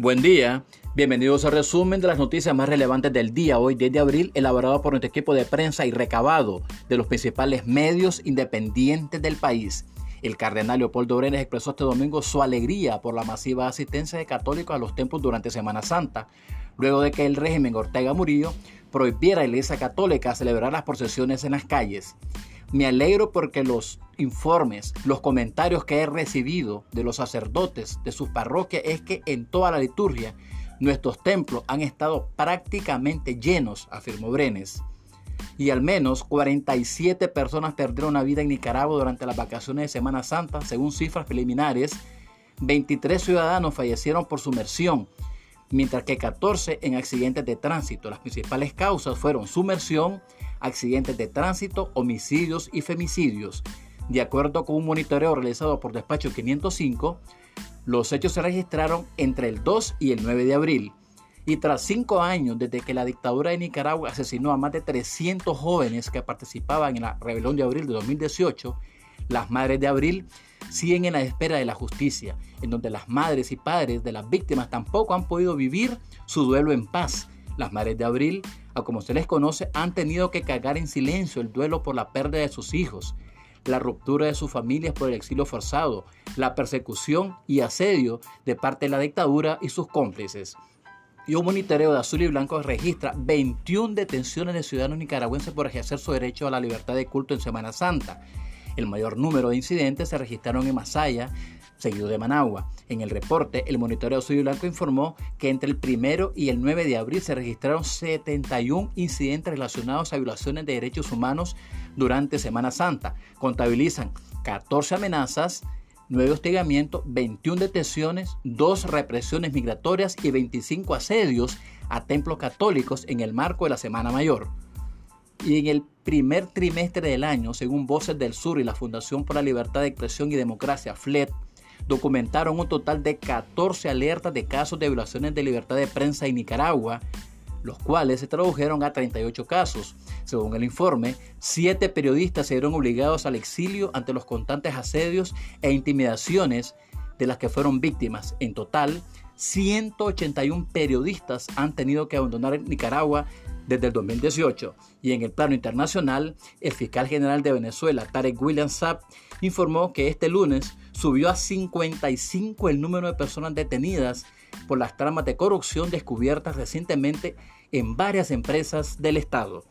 Buen día, bienvenidos al resumen de las noticias más relevantes del día, hoy 10 de abril, elaborado por nuestro equipo de prensa y recabado de los principales medios independientes del país. El cardenal Leopoldo Brenes expresó este domingo su alegría por la masiva asistencia de católicos a los templos durante Semana Santa, luego de que el régimen Ortega Murillo prohibiera a la Iglesia Católica celebrar las procesiones en las calles. Me alegro porque los informes, los comentarios que he recibido de los sacerdotes de sus parroquias es que en toda la liturgia nuestros templos han estado prácticamente llenos, afirmó Brenes. Y al menos 47 personas perdieron la vida en Nicaragua durante las vacaciones de Semana Santa, según cifras preliminares. 23 ciudadanos fallecieron por sumersión, mientras que 14 en accidentes de tránsito. Las principales causas fueron sumersión, accidentes de tránsito, homicidios y femicidios. De acuerdo con un monitoreo realizado por Despacho 505, los hechos se registraron entre el 2 y el 9 de abril. Y tras cinco años desde que la dictadura de Nicaragua asesinó a más de 300 jóvenes que participaban en la rebelión de abril de 2018, las madres de abril siguen en la espera de la justicia, en donde las madres y padres de las víctimas tampoco han podido vivir su duelo en paz. Las madres de abril a como se les conoce, han tenido que cargar en silencio el duelo por la pérdida de sus hijos, la ruptura de sus familias por el exilio forzado, la persecución y asedio de parte de la dictadura y sus cómplices. Y un monitoreo de azul y blanco registra 21 detenciones de ciudadanos nicaragüenses por ejercer su derecho a la libertad de culto en Semana Santa. El mayor número de incidentes se registraron en Masaya, seguido de Managua. En el reporte, el monitoreo Azul y Blanco informó que entre el 1 y el 9 de abril se registraron 71 incidentes relacionados a violaciones de derechos humanos durante Semana Santa. Contabilizan 14 amenazas, 9 hostigamientos, 21 detenciones, 2 represiones migratorias y 25 asedios a templos católicos en el marco de la Semana Mayor. Y en el primer trimestre del año, según Voces del Sur y la Fundación por la Libertad de Expresión y Democracia, FLED, documentaron un total de 14 alertas de casos de violaciones de libertad de prensa en Nicaragua, los cuales se tradujeron a 38 casos. Según el informe, siete periodistas se vieron obligados al exilio ante los constantes asedios e intimidaciones de las que fueron víctimas. En total, 181 periodistas han tenido que abandonar Nicaragua desde el 2018. Y en el plano internacional, el fiscal general de Venezuela, Tarek William Saab, informó que este lunes subió a 55 el número de personas detenidas por las tramas de corrupción descubiertas recientemente en varias empresas del Estado.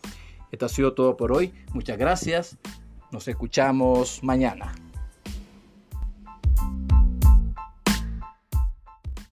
Esto ha sido todo por hoy. Muchas gracias. Nos escuchamos mañana.